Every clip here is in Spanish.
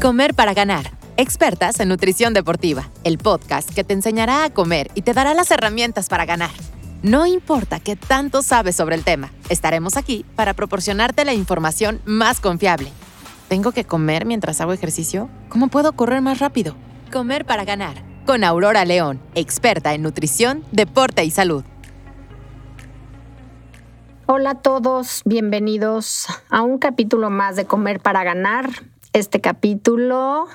Comer para ganar. Expertas en nutrición deportiva. El podcast que te enseñará a comer y te dará las herramientas para ganar. No importa qué tanto sabes sobre el tema, estaremos aquí para proporcionarte la información más confiable. ¿Tengo que comer mientras hago ejercicio? ¿Cómo puedo correr más rápido? Comer para ganar. Con Aurora León, experta en nutrición, deporte y salud. Hola a todos, bienvenidos a un capítulo más de Comer para Ganar. Este capítulo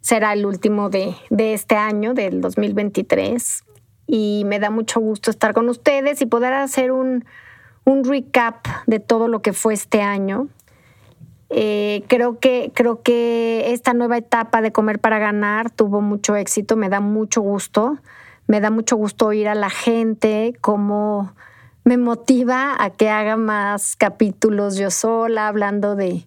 será el último de, este año, del 2023, y me da mucho gusto estar con ustedes y poder hacer un, recap de todo lo que fue este año. Eh, creo, que, creo que esta nueva etapa de Comer para Ganar tuvo mucho éxito, me da mucho gusto. Me da mucho gusto oír a la gente cómo me motiva a que haga más capítulos yo sola, hablando de,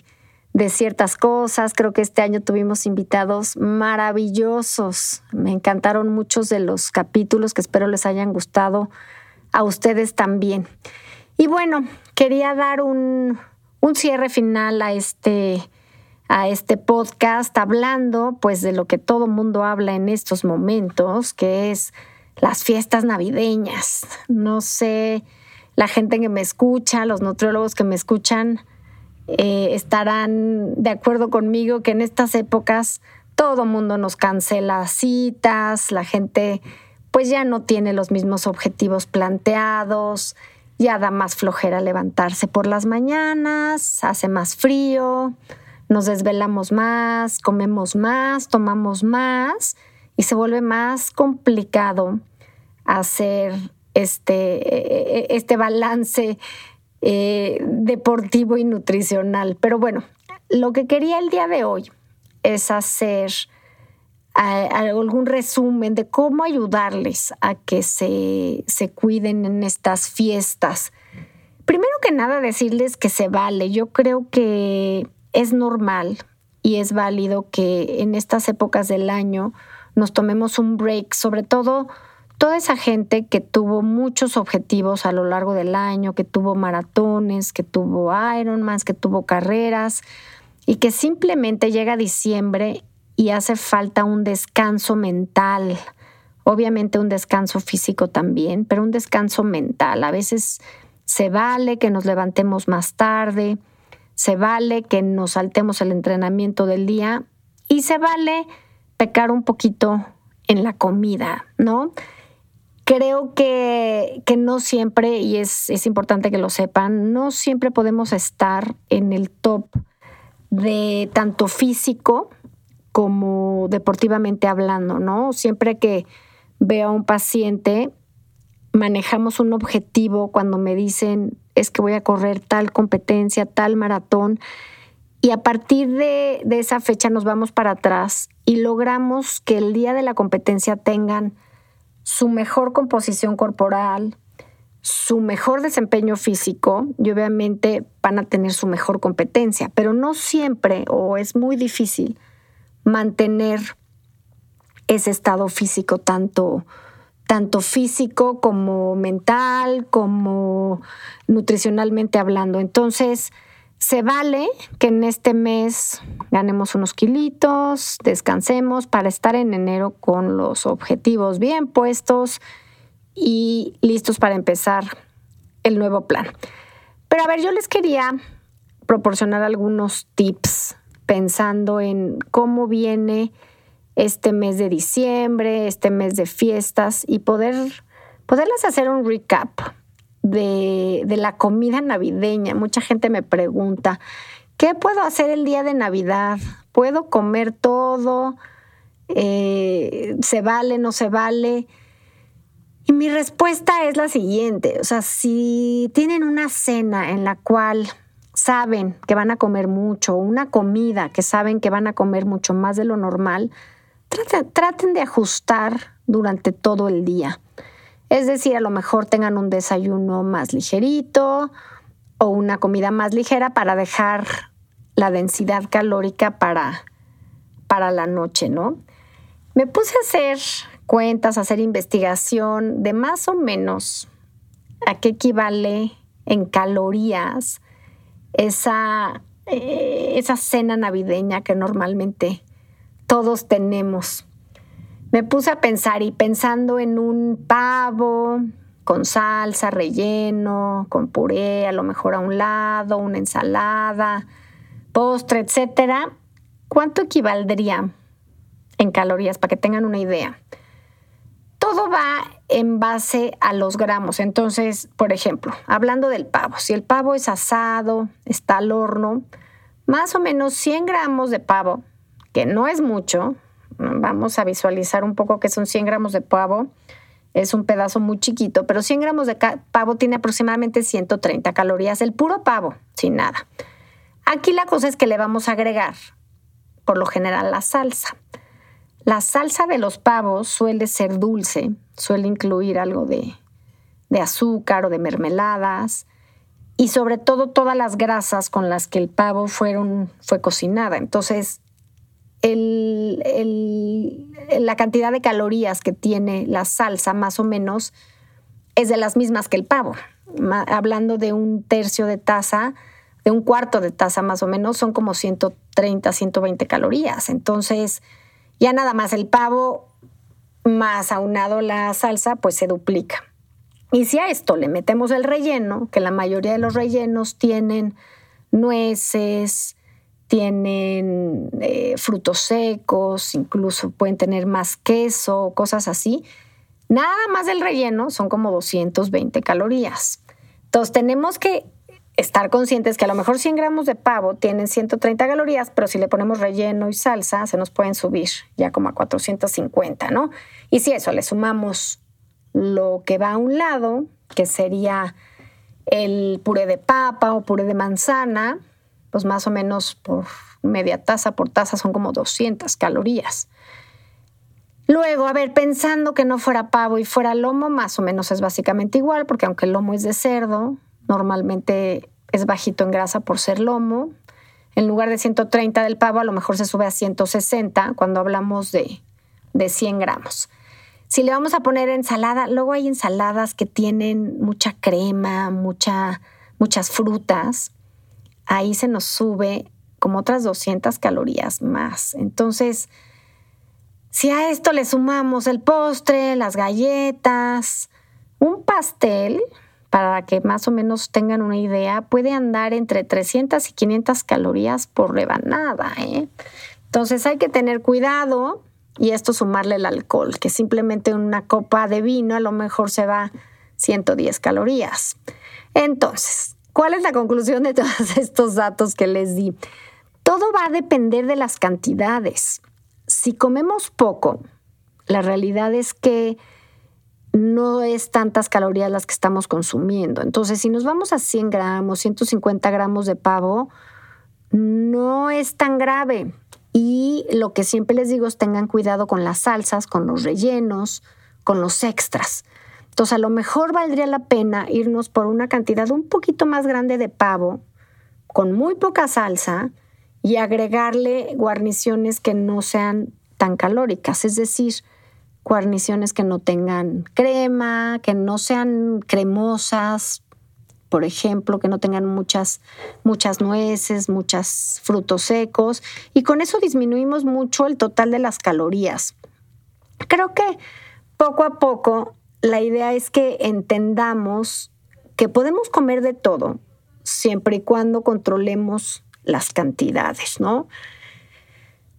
ciertas cosas. Creo que este año tuvimos invitados maravillosos. Me encantaron muchos de los capítulos que espero les hayan gustado a ustedes también. Y bueno, quería dar un, un cierre final a este, a este podcast hablando pues de lo que todo mundo habla en estos momentos, que es las fiestas navideñas. No sé la gente que me escucha, los nutriólogos que me escuchan, eh, estarán de acuerdo conmigo que en estas épocas todo mundo nos cancela citas, la gente pues ya no tiene los mismos objetivos planteados, ya da más flojera levantarse por las mañanas, hace más frío, nos desvelamos más, comemos más, tomamos más y se vuelve más complicado hacer este, e, este balance eh, deportivo y nutricional. Pero bueno, lo que quería el día de hoy es hacer algún resumen de cómo ayudarles a que se, se cuiden en estas fiestas. Primero que nada, decirles que se vale. Yo creo que es normal y es válido que en estas épocas del año nos tomemos un break, sobre todo toda esa gente que tuvo muchos objetivos a lo largo del año, que tuvo maratones, que tuvo Ironmans, que tuvo carreras y que simplemente llega diciembre y hace falta un descanso mental. Obviamente un descanso físico también, pero un descanso mental. A veces se vale que nos levantemos más tarde, se vale que nos saltemos el entrenamiento del día y se vale pecar un poquito en la comida, ¿no? Creo que, no siempre, y es, es, importante que lo sepan, no siempre podemos estar en el top de tanto físico como deportivamente hablando, ¿no? Siempre que veo a un paciente, manejamos un objetivo cuando me dicen es que voy a correr tal competencia, tal maratón, y a partir de, de esa fecha nos vamos para atrás y logramos que el día de la competencia tengan su mejor composición corporal, su mejor desempeño físico y obviamente van a tener su mejor competencia, pero no siempre o es muy difícil mantener ese estado físico tanto tanto físico como mental, como nutricionalmente hablando. Entonces, se vale que en este mes ganemos unos kilitos, descansemos para estar en enero con los objetivos bien puestos y listos para empezar el nuevo plan. Pero a ver, yo les quería proporcionar algunos tips pensando en cómo viene este mes de diciembre, este mes de fiestas y poder, poderles hacer un recap de, la comida navideña. Mucha gente me pregunta, ¿qué puedo hacer el día de Navidad? ¿Puedo comer todo? Eh, ¿Se vale, no se vale? Y mi respuesta es la siguiente, o sea, si tienen una cena en la cual saben que van a comer mucho, una comida que saben que van a comer mucho más de lo normal, traten de ajustar durante todo el día. Es decir, a lo mejor tengan un desayuno más ligerito o una comida más ligera para dejar la densidad calórica para, para la noche, ¿no? Me puse a hacer cuentas, a hacer investigación de más o menos a qué equivale en calorías esa eh, esa cena navideña que normalmente todos tenemos. Me puse a pensar y pensando en un pavo con salsa, relleno, con puré, a lo mejor a un lado, una ensalada, postre, etcétera, ¿cuánto equivaldría en calorías para que tengan una idea? Todo va en base a los gramos. Entonces, por ejemplo, hablando del pavo, si el pavo es asado, está al horno, más o menos 100 gramos de pavo, que no es mucho, vamos a visualizar un poco que son 100 gramos de pavo, es un pedazo muy chiquito, pero 100 gramos de pavo tiene aproximadamente 130 calorías, el puro pavo, sin nada. Aquí la cosa es que le vamos a agregar, por lo general, la salsa. La salsa de los pavos suele ser dulce, suele incluir algo de, de azúcar o de mermeladas y sobre todo todas las grasas con las que el pavo fueron, fue cocinada. Entonces, la cantidad de calorías que tiene la salsa más o menos es de las mismas que el pavo. Hablando de un tercio de taza, de un cuarto de taza más o menos, son como 130, 120 calorías. Entonces, ya nada más el pavo más aunado la salsa, pues se duplica. Y si a esto le metemos el relleno, que la mayoría de los rellenos tienen nueces, tienen eh, frutos secos, incluso pueden tener más queso, cosas así. Nada más del relleno son como 220 calorías. Entonces tenemos que estar conscientes que a lo mejor 100 gramos de pavo tienen 130 calorías, pero si le ponemos relleno y salsa, se nos pueden subir ya como a 450, ¿no? Y si eso le sumamos lo que va a un lado, que sería el puré de papa o puré de manzana, pues más o menos por media taza por taza son como 200 calorías. Luego, a ver, pensando que no fuera pavo y fuera lomo, más o menos es básicamente igual, porque aunque el lomo es de cerdo, normalmente es bajito en grasa por ser lomo. En lugar de 130 del pavo, a lo mejor se sube a 160 cuando hablamos de, de 100 gramos. Si le vamos a poner ensalada, luego hay ensaladas que tienen mucha crema, mucha, muchas frutas. Ahí se nos sube como otras 200 calorías más. Entonces, si a esto le sumamos el postre, las galletas, un pastel, para que más o menos tengan una idea, puede andar entre 300 y 500 calorías por rebanada. ¿eh? Entonces hay que tener cuidado y esto sumarle el alcohol, que simplemente una copa de vino a lo mejor se va 110 calorías. Entonces, ¿cuál es la conclusión de todos estos datos que les di? Todo va a depender de las cantidades. Si comemos poco, la realidad es que no es tantas calorías las que estamos consumiendo. Entonces, si nos vamos a 100 gramos, 150 gramos de pavo, no es tan grave. Y lo que siempre les digo es tengan cuidado con las salsas, con los rellenos, con los extras. Entonces a lo mejor valdría la pena irnos por una cantidad un poquito más grande de pavo, con muy poca salsa, y agregarle guarniciones que no sean tan calóricas, es decir, guarniciones que no tengan crema, que no sean cremosas, por ejemplo, que no tengan muchas, muchas nueces, muchos frutos secos, y con eso disminuimos mucho el total de las calorías. Creo que poco a poco la idea es que entendamos que podemos comer de todo, siempre y cuando controlemos las cantidades, ¿no?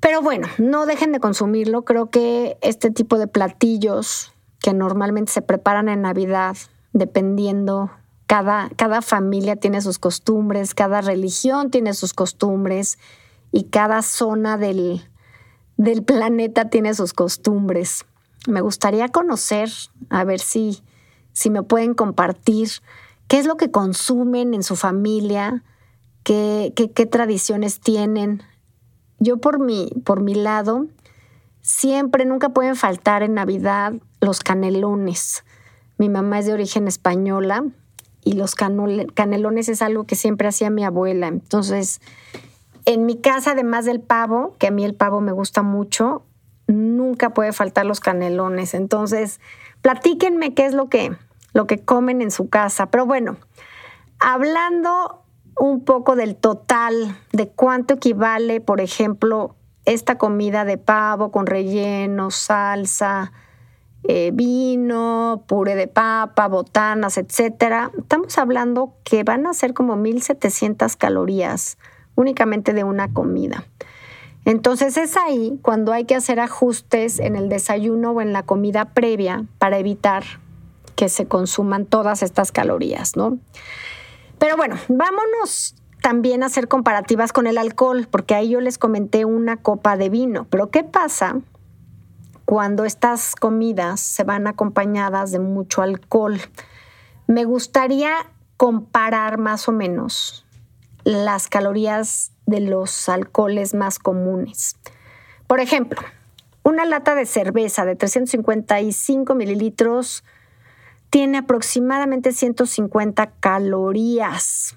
Pero bueno, no dejen de consumirlo. Creo que este tipo de platillos que normalmente se preparan en Navidad, dependiendo cada, familia tiene sus costumbres, cada religión tiene sus costumbres y cada zona del, del planeta tiene sus costumbres. Me gustaría conocer, a ver si, si me pueden compartir qué es lo que consumen en su familia, qué, qué, qué tradiciones tienen. Yo por mi, por mi lado, siempre, nunca pueden faltar en Navidad los canelones. Mi mamá es de origen española y los canelones es algo que siempre hacía mi abuela. Entonces, en mi casa, además del pavo, que a mí el pavo me gusta mucho, nunca puede faltar los canelones. Entonces, platíquenme qué es lo que, lo que comen en su casa. Pero bueno, hablando un poco del total de cuánto equivale, por ejemplo, esta comida de pavo con relleno, salsa, eh, vino, puré de papa, botanas, etcétera, estamos hablando que van a ser como 1700 calorías únicamente de una comida. Entonces es ahí cuando hay que hacer ajustes en el desayuno o en la comida previa para evitar que se consuman todas estas calorías, ¿no? Pero bueno, vámonos también a hacer comparativas con el alcohol, porque ahí yo les comenté una copa de vino. Pero ¿qué pasa cuando estas comidas se van acompañadas de mucho alcohol? Me gustaría comparar más o menos las calorías de los alcoholes más comunes. Por ejemplo, una lata de cerveza de 355 mililitros tiene aproximadamente 150 calorías.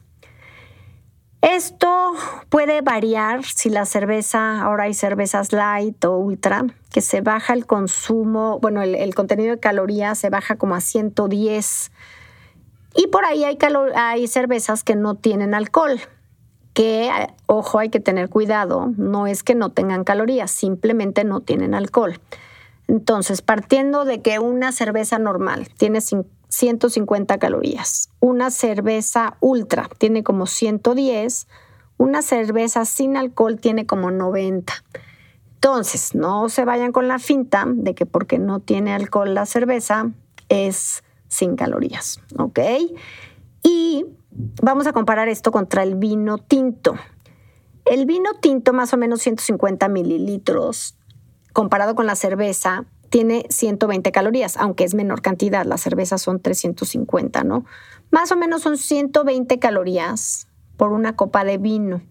Esto puede variar si la cerveza, ahora hay cervezas light o ultra, que se baja el consumo, bueno, el, contenido de calorías se baja como a 110. Y por ahí hay, hay cervezas que no tienen alcohol, que, ojo, hay que tener cuidado, no es que no tengan calorías, simplemente no tienen alcohol. Entonces, partiendo de que una cerveza normal tiene 150 calorías. Una cerveza ultra tiene como 110. Una cerveza sin alcohol tiene como 90. Entonces, no se vayan con la finta de que porque no tiene alcohol la cerveza es sin calorías, ¿ok? Y vamos a comparar esto contra el vino tinto. El vino tinto, más o menos 150 mililitros, comparado con la cerveza, tiene 120 calorías, aunque es menor cantidad, las cervezas son 350, ¿no? Más o menos son 120 calorías por una copa de vino.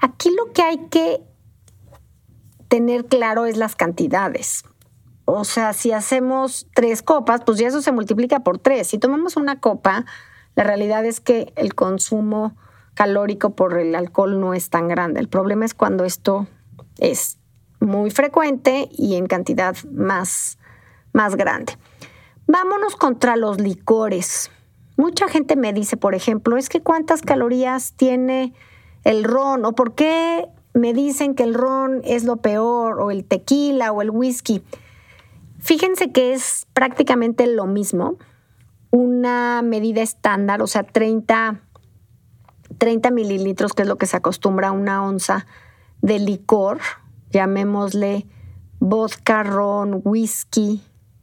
Aquí lo que hay que tener claro es las cantidades. O sea, si hacemos tres copas, pues ya eso se multiplica por tres. Si tomamos una copa, la realidad es que el consumo calórico por el alcohol no es tan grande. El problema es cuando esto es muy frecuente y en cantidad más, más grande. Vámonos contra los licores. Mucha gente me dice, por ejemplo, es que cuántas calorías tiene el ron o por qué me dicen que el ron es lo peor o el tequila o el whisky. Fíjense que es prácticamente lo mismo, una medida estándar, o sea, 30, 30 mililitros, que es lo que se acostumbra a una onza de licor, llamémosle vodka, ron, whisky,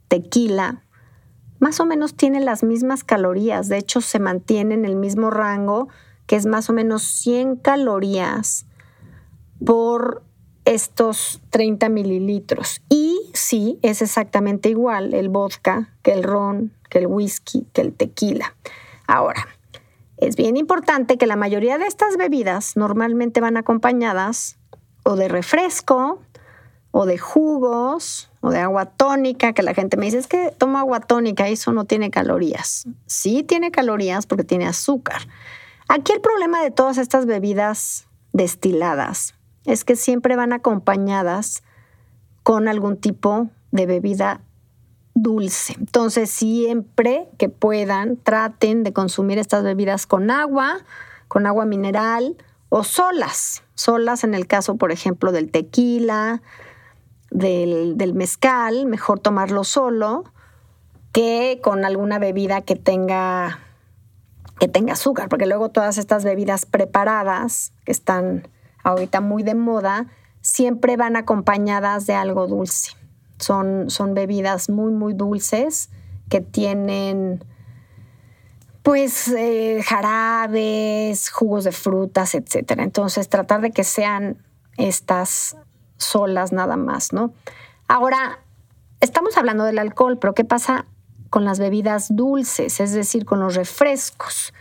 tequila, más o menos tiene las mismas calorías. De hecho, se mantiene en el mismo rango, que es más o menos 100 calorías por estos 30 mililitros. Y sí, es exactamente igual el vodka que el ron, que el whisky, que el tequila. Ahora, es bien importante que la mayoría de estas bebidas normalmente van acompañadas o de refresco, o de jugos, o de agua tónica, que la gente me dice, es que tomo agua tónica eso no tiene calorías. Sí tiene calorías porque tiene azúcar. Aquí el problema de todas estas bebidas destiladas es que siempre van acompañadas con algún tipo de bebida dulce. Entonces, siempre que puedan, traten de consumir estas bebidas con agua, con agua mineral o solas, solas en el caso, por ejemplo, del tequila, del, mezcal, mejor tomarlo solo que con alguna bebida que tenga, que tenga azúcar, porque luego todas estas bebidas preparadas, que están ahorita muy de moda, siempre van acompañadas de algo dulce. Son, son bebidas muy, muy dulces que tienen pues eh, jarabes, jugos de frutas, etcétera. Entonces, tratar de que sean estas solas nada más, ¿no? Ahora, estamos hablando del alcohol, pero ¿qué pasa con las bebidas dulces, es decir, con los refrescos?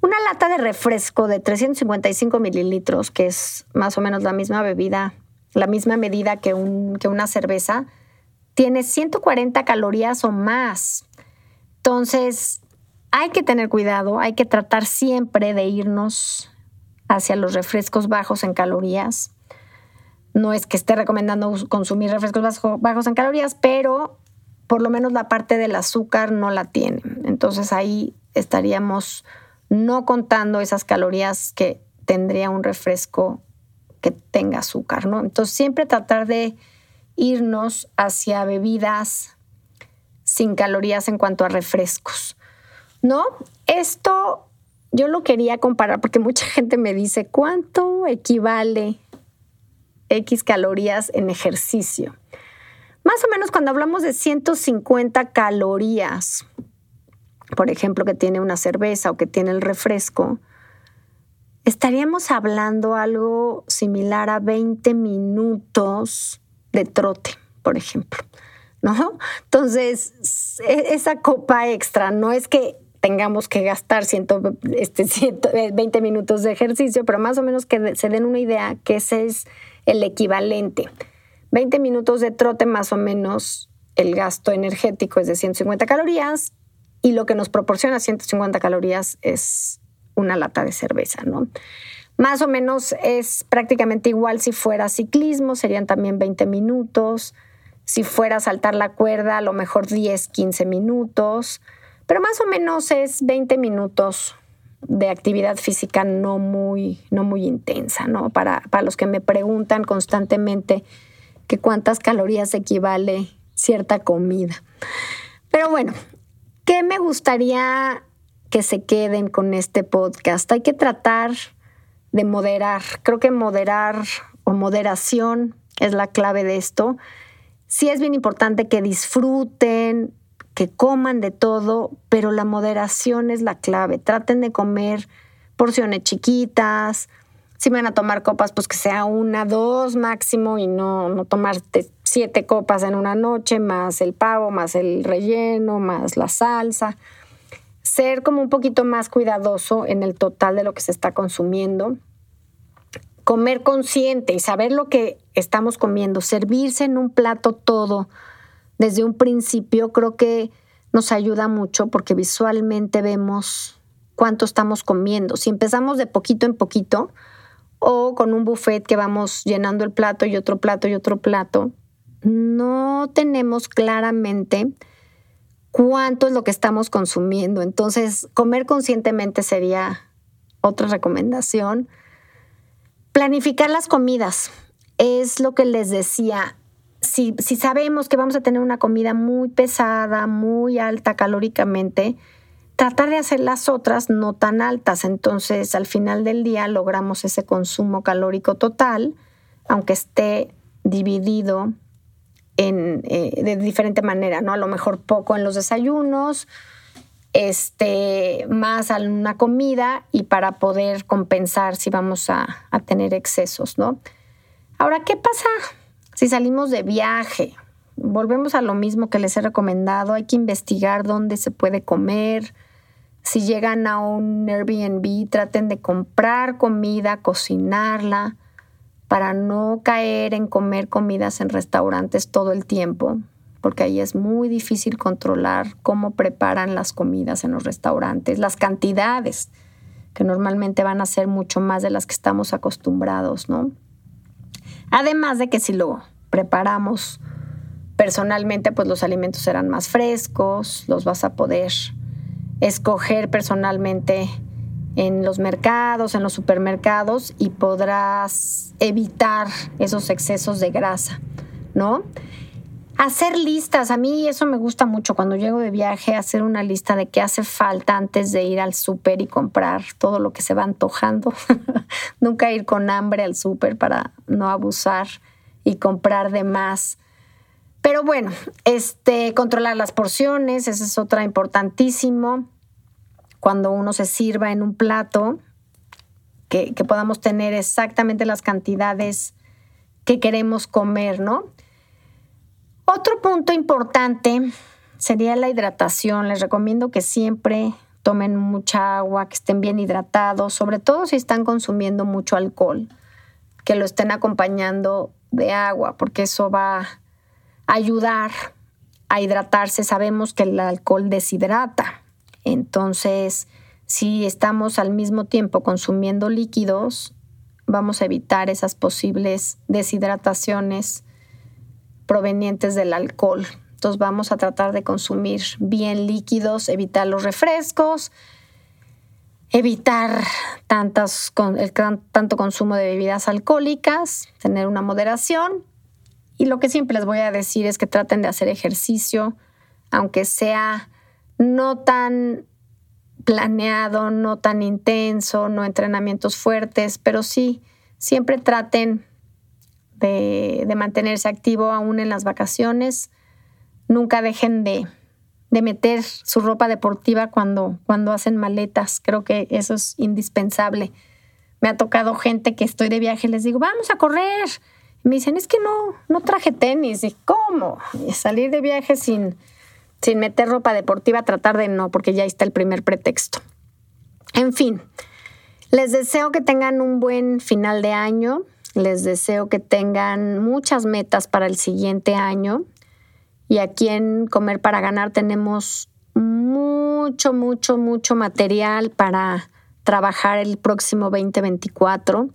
Una lata de refresco de 355 mililitros, que es más o menos la misma bebida, la misma medida que, un, que una cerveza, tiene 140 calorías o más. Entonces, hay que tener cuidado, hay que tratar siempre de irnos hacia los refrescos bajos en calorías. No es que esté recomendando consumir refrescos bajos en calorías, pero por lo menos la parte del azúcar no la tiene. Entonces ahí estaríamos no contando esas calorías que tendría un refresco que tenga azúcar, ¿no? Entonces siempre tratar de irnos hacia bebidas sin calorías en cuanto a refrescos, ¿no? Esto yo lo quería comparar porque mucha gente me dice, ¿cuánto equivale X calorías en ejercicio? Más o menos cuando hablamos de 150 calorías, por ejemplo, que tiene una cerveza o que tiene el refresco, estaríamos hablando algo similar a 20 minutos de trote, por ejemplo. ¿No? Entonces, e, esa copa extra no es que tengamos que gastar 120 este, minutos de ejercicio, pero más o menos que se den una idea que ese es el equivalente. 20 minutos de trote más o menos el gasto energético es de 150 calorías y lo que nos proporciona 150 calorías es una lata de cerveza, ¿no? Más o menos es prácticamente igual si fuera ciclismo, serían también 20 minutos. Si fuera saltar la cuerda, a lo mejor 10, 15 minutos. Pero más o menos es 20 minutos de actividad física no muy, no muy intensa, ¿no? Para, para los que me preguntan constantemente que cuántas calorías equivale cierta comida. Pero bueno, ¿qué me gustaría que se queden con este podcast. Hay que tratar de moderar. Creo que moderar o moderación es la clave de esto. Sí es bien importante que disfruten, que coman de todo, pero la moderación es la clave. Traten de comer porciones chiquitas. Si van a tomar copas, pues que sea una, dos máximo y no, no tomarte siete copas en una noche, más el pavo, más el relleno, más la salsa ser como un poquito más cuidadoso en el total de lo que se está consumiendo, comer consciente y saber lo que estamos comiendo, servirse en un plato todo desde un principio, creo que nos ayuda mucho porque visualmente vemos cuánto estamos comiendo. Si empezamos de poquito en poquito o con un buffet que vamos llenando el plato y otro plato y otro plato, no tenemos claramente cuánto es lo que estamos consumiendo. Entonces, comer conscientemente sería otra recomendación. Planificar las comidas es lo que les decía. Si, si, sabemos que vamos a tener una comida muy pesada, muy alta calóricamente, tratar de hacer las otras no tan altas. Entonces, al final del día logramos ese consumo calórico total, aunque esté dividido en, eh, de diferente manera, ¿no? A lo mejor poco en los desayunos, este, más a una comida y para poder compensar si vamos a, a tener excesos, ¿no? Ahora, ¿qué pasa si salimos de viaje? Volvemos a lo mismo que les he recomendado, hay que investigar dónde se puede comer. Si llegan a un Airbnb, traten de comprar comida, cocinarla para no caer en comer comidas en restaurantes todo el tiempo, porque ahí es muy difícil controlar cómo preparan las comidas en los restaurantes, las cantidades, que normalmente van a ser mucho más de las que estamos acostumbrados, ¿no? Además de que si lo preparamos personalmente, pues los alimentos serán más frescos, los vas a poder escoger personalmente en los mercados, en los supermercados y podrás evitar esos excesos de grasa, ¿no? Hacer listas, a mí eso me gusta mucho cuando llego de viaje, hacer una lista de qué hace falta antes de ir al súper y comprar todo lo que se va antojando. Nunca ir con hambre al súper para no abusar y comprar de más. Pero bueno, este, controlar las porciones, eso es otra importantísimo cuando uno se sirva en un plato, que, podamos tener exactamente las cantidades que queremos comer, ¿no? Otro punto importante sería la hidratación. Les recomiendo que siempre tomen mucha agua, que estén bien hidratados, sobre todo si están consumiendo mucho alcohol, que lo estén acompañando de agua, porque eso va a ayudar a hidratarse. Sabemos que el alcohol deshidrata. Entonces, si estamos al mismo tiempo consumiendo líquidos, vamos a evitar esas posibles deshidrataciones provenientes del alcohol. Entonces vamos a tratar de consumir bien líquidos, evitar los refrescos. evitar tantas, el tanto consumo de bebidas alcohólicas, tener una moderación. Y lo que siempre les voy a decir es que traten de hacer ejercicio, aunque sea no tan planeado, no tan intenso, no entrenamientos fuertes, pero sí, siempre traten de, mantenerse activo aún en las vacaciones. Nunca dejen de, meter su ropa deportiva cuando, cuando hacen maletas. Creo que eso es indispensable. Me ha tocado gente que estoy de viaje y les digo, vamos a correr. me dicen, es que no, no traje tenis. Y ¿cómo? Y salir de viaje sin, sin meter ropa deportiva, tratar de no, porque ya está el primer pretexto. En fin, les deseo que tengan un buen final de año. Les deseo que tengan muchas metas para el siguiente año. Y aquí en Comer para Ganar tenemos mucho, mucho, mucho material para trabajar el próximo 2024.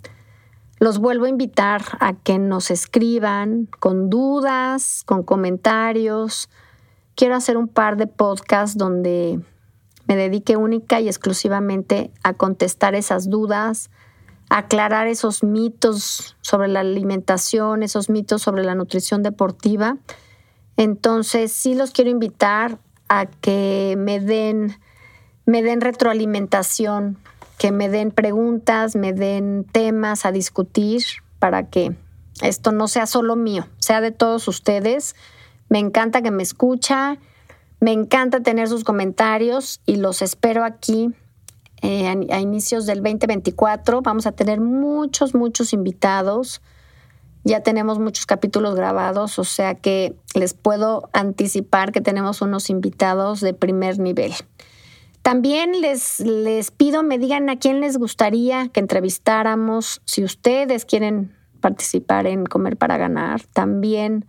Los vuelvo a invitar a que nos escriban con dudas, con comentarios. Quiero hacer un par de podcasts donde me dedique única y exclusivamente a contestar esas dudas, aclarar esos mitos sobre la alimentación, esos mitos sobre la nutrición deportiva. Entonces, sí los quiero invitar a que me den, me den retroalimentación, que me den preguntas, me den temas a discutir para que esto no sea solo mío, sea de todos ustedes. Me encanta que me escucha, me encanta tener sus comentarios y los espero aquí eh, a, inicios del 2024. Vamos a tener muchos, muchos invitados. Ya tenemos muchos capítulos grabados, o sea que les puedo anticipar que tenemos unos invitados de primer nivel. También les, les pido me digan a quién les gustaría que entrevistáramos. Si ustedes quieren participar en Comer para Ganar, también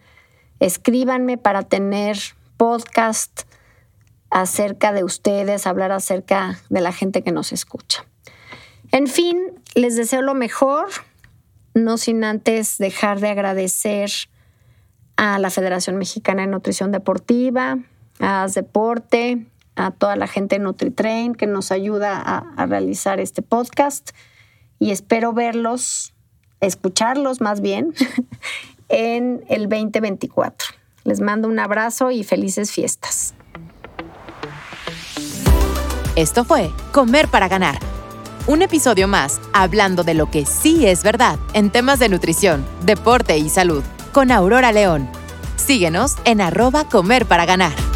escríbanme para tener podcast acerca de ustedes, hablar acerca de la gente que nos escucha. En fin, les deseo lo mejor, no sin antes dejar de agradecer a la Federación Mexicana de Nutrición Deportiva, a Deporte, a toda la gente de NutriTrain que nos ayuda a, a realizar este podcast y espero verlos, escucharlos más bien, en el 2024. Les mando un abrazo y felices fiestas. Esto fue Comer para Ganar. Un episodio más hablando de lo que sí es verdad en temas de nutrición, deporte y salud con Aurora León. Síguenos en arroba Comer para Ganar.